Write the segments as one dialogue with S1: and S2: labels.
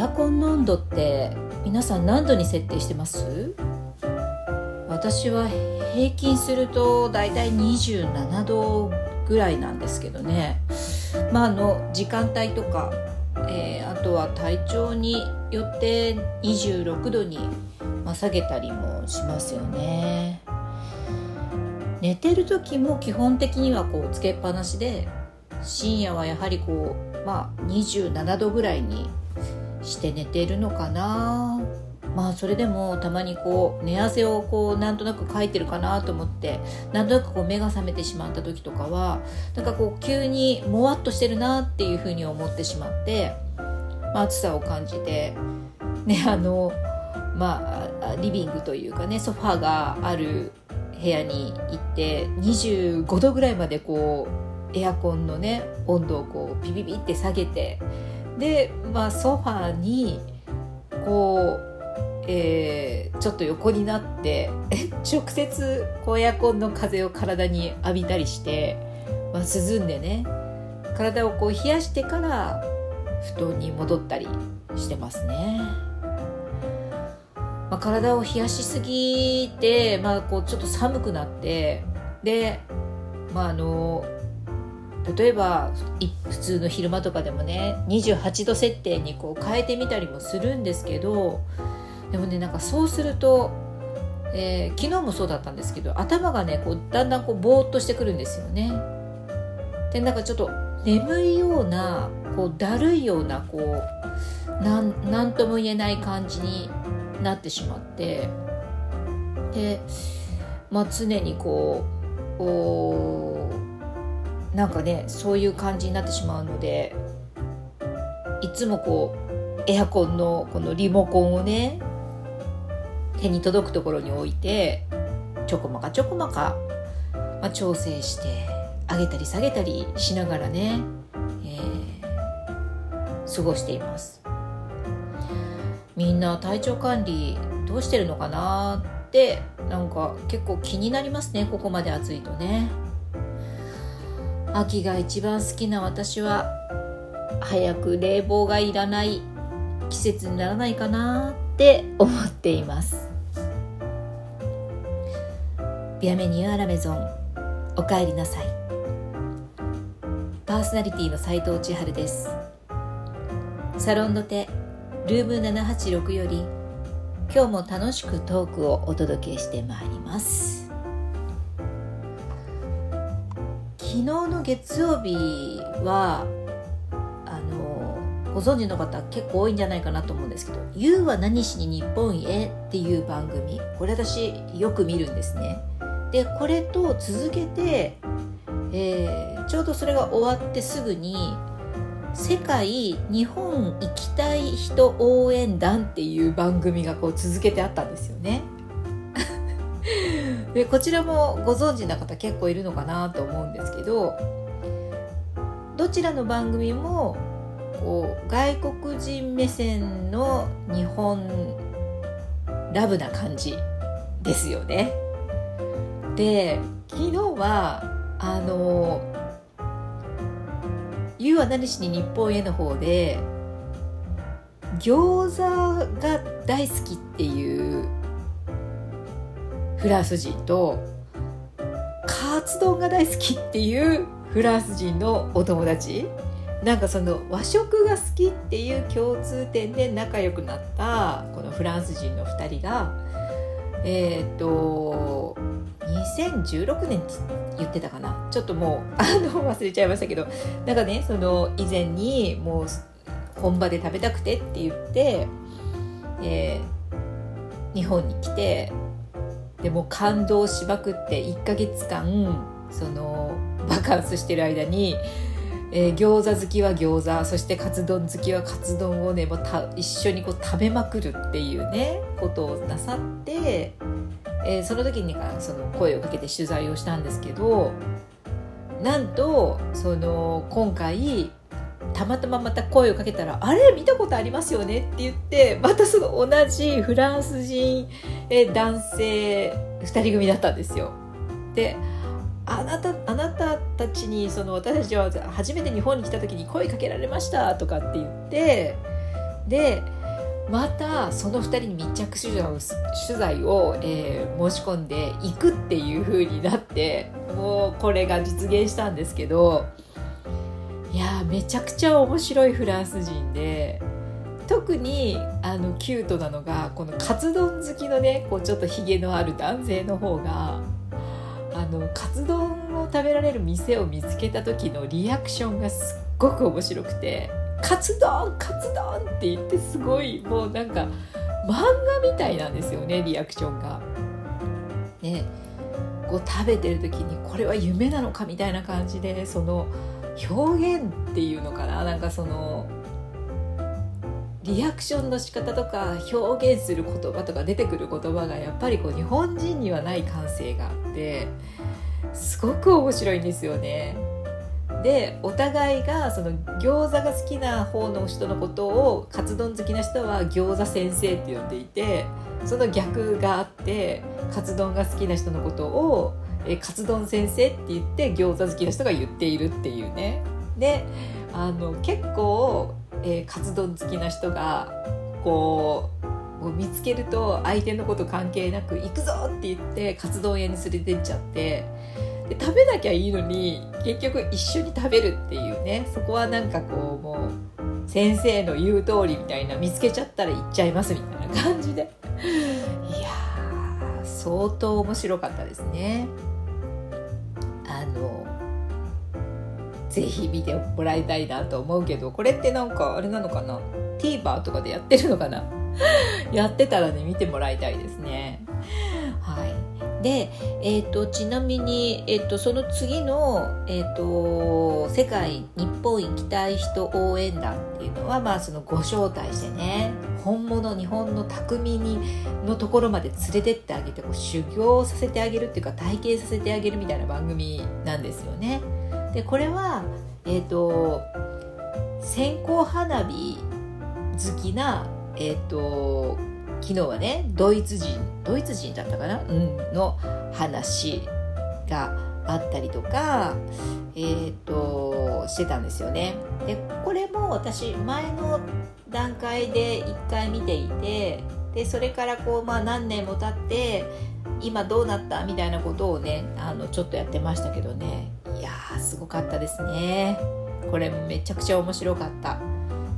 S1: エアコンの温度って皆さん何度に設定してます？私は平均するとだいたい27度ぐらいなんですけどね。まああの時間帯とか、えー、あとは体調によって26度に、まあ、下げたりもしますよね。寝てる時も基本的にはこうつけっぱなしで深夜はやはりこうまあ27度ぐらいにして寝てるのかな。まあそれでもたまにこう寝汗をこうなんとなくかいてるかなと思ってなんとなくこう目が覚めてしまった時とかはなんかこう急にもわっとしてるなっていうふうに思ってしまって、まあ、暑さを感じてねあのまあリビングというかねソファーがある部屋に行って25度ぐらいまでこうエアコンのね温度をこうピピピって下げてで、まあ、ソファーにこう、えー、ちょっと横になって 直接こうエアコンの風を体に浴びたりして、まあ、涼んでね体をこう冷やしてから布団に戻ったりしてますね。まあ、体を冷やしすぎて、まあ、こうちょっと寒くなってで、まあ、あの例えば普通の昼間とかでもね28度設定にこう変えてみたりもするんですけどでもねなんかそうすると、えー、昨日もそうだったんですけど頭がねこうだんだんこうぼーっとしてくるんですよね。でなんかちょっと眠いようなこうだるいようなこうなんなんとも言えない感じになってしまってで、まあ、常にこうなんかねそういう感じになってしまうのでいつもこうエアコンのこのリモコンをね手に届くところに置いてちょこまかちょこまか、まあ、調整して上げたり下げたりしながらね、えー、過ごしています。みんな体調管理どうしてるのかなってなんか結構気になりますねここまで暑いとね秋が一番好きな私は早く冷房がいらない季節にならないかなって思っています。ビアメニューアラメゾンおかえりなさい。パーソナリティの斉藤千春です。サロンの手ルーム786より今日も楽しくトークをお届けしてまいります。昨日の月曜日はあのご存知の方結構多いんじゃないかなと思うんですけど「YOU は何しに日本へ」っていう番組これ私よく見るんですねでこれと続けて、えー、ちょうどそれが終わってすぐに世界日本行きたい人応援団っていう番組がこう続けてあったんですよね。でこちらもご存知な方結構いるのかなと思うんですけどどちらの番組もこう外国人目線の日本ラブな感じですよね。で昨日はあの You は何しに日本への方で餃子が大好きっていうフランス人とカツ丼が大好きっていうフランス人のお友達。なんかその和食が好きっていう共通点で仲良くなったこのフランス人の2人がえっ、ー、と2016年って言ってたかな。ちょっともう あの忘れちゃいましたけどなんかねその以前にもう本場で食べたくてって言って、えー、日本に来てでも感動しまくって1ヶ月間そのバカンスしてる間に、えー、餃子好きは餃子そしてカツ丼好きはカツ丼をねもうた一緒にこう食べまくるっていうねことをなさってえー、その時にその声をかけて取材をしたんですけどなんとその今回たまたままた声をかけたら「あれ見たことありますよね」って言ってまたその同じフランス人、え男性2人組だったんですよ。であなたあなたたちにその私たちは初めて日本に来た時に声かけられましたとかって言ってでまたその2人に密着取材を取材を、えー、申し込んでいくっていう風になってもうこれが実現したんですけどいやめちゃくちゃ面白いフランス人で特にあのキュートなのがこのカツ丼好きのねこうちょっとひげのある男性の方があのカツ丼を食べられる店を見つけた時のリアクションがすっごく面白くて「カツ丼カツ丼!」って言ってすごいもうなんか漫画みたいなんですよねリアクションが。ねこう食べてる時にこれは夢なのかみたいな感じでその表現っていうのかな？なんかそのリアクションの仕方とか表現する言葉とか出てくる言葉がやっぱりこう日本人にはない感性があってすごく面白いんですよね。でお互いがその餃子が好きな方の人のことをカツ丼好きな人は餃子先生って呼んでいてその逆があってカツ丼が好きな人のことをえカツ丼先生って言って餃子好きな人が言っているっていうねであの結構えー、カツ丼好きな人がこう見つけると相手のこと関係なく「行くぞ!」って言ってカツ丼屋に連れてっちゃってで食べなきゃいいのに結局一緒に食べるっていうね。そこはなんかこうもう先生の言う通りみたいな見つけちゃったら行っちゃいますみたいな感じで。いや相当面白かったですね。あのぜひ見てもらいたいなと思うけどこれってなんかあれなのかな？TVer とかでやってるのかな？やってたらね見てもらいたいですね。で、えーと、ちなみに、えーと、その次の、えーと、世界日本行きたい人応援団っていうのは、まあ、そのご招待してね本物日本の匠にのところまで連れてってあげてこう修行させてあげるっていうか体験させてあげるみたいな番組なんですよね。でこれはえっ、ー、と線香花火好きなえっ、ー、と昨日はねドイツ人ドイツ人だったかな、うん、の話があったりとか、えーと、してたんですよね。でこれも私前の段階で1回見ていてでそれからこう、まあ、何年も経って今どうなったみたいなことをねあのちょっとやってましたけどね。いやーすごかったですね。これめちゃくちゃ面白かった。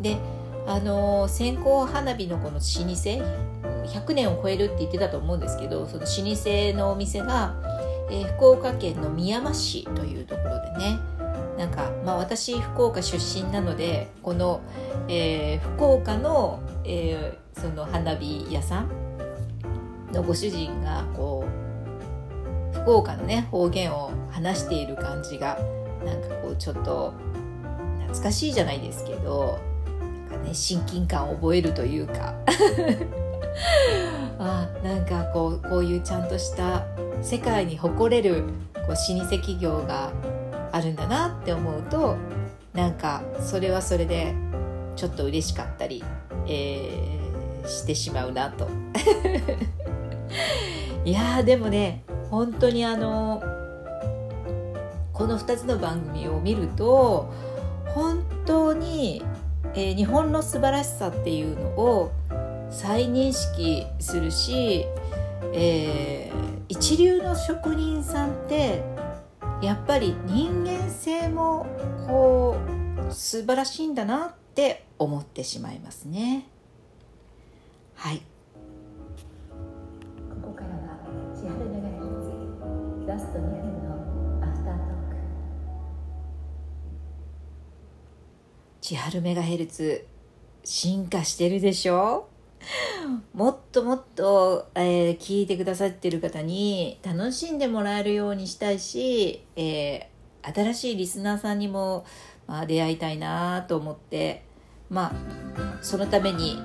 S1: であの、線香花火のこの老舗100年を超えるって言ってたと思うんですけどその老舗のお店が、えー、福岡県の宮山市というところでねなんか、まあ、私福岡出身なのでこの、えー、福岡の、えー、その花火屋さんのご主人がこう福岡のね方言を話している感じがなんかこうちょっと懐かしいじゃないですけどかね親近感を覚えるというか。あなんかこうこういうちゃんとした世界に誇れるこう老舗企業があるんだなって思うとなんかそれはそれでちょっと嬉しかったり、えー、してしまうなと。いやでもね本当にあのこの2つの番組を見ると本当に、えー、日本の素晴らしさっていうのを再認識するし、えー、一流の職人さんってやっぱり人間性もこう素晴らしいんだなって思ってしまいますね。はいここからは千春メガヘルツラスト2千春メガヘルツ進化してるでしょ？もっともっと、えー、聞いてくださってる方に楽しんでもらえるようにしたいし、えー、新しいリスナーさんにも、まあ、出会いたいなと思ってまあそのために、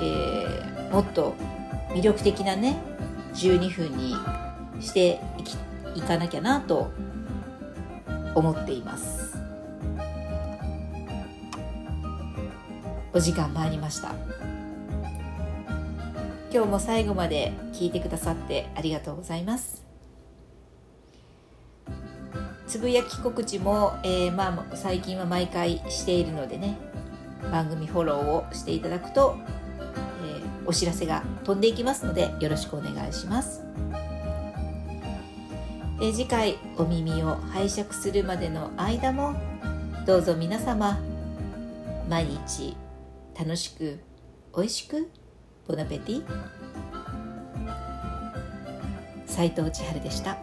S1: えー、もっと魅力的なね12分にしていきいかなきゃなと思っています。お時間参りました今日も最後まで聞いてくださってありがとうございますつぶやき告知も、えー、まあ最近は毎回しているのでね番組フォローをしていただくと、えー、お知らせが飛んでいきますのでよろしくお願いします。え次回お耳を拝借するまでの間もどうぞ皆様毎日楽しく美味しくボナペティ斉藤千春でした。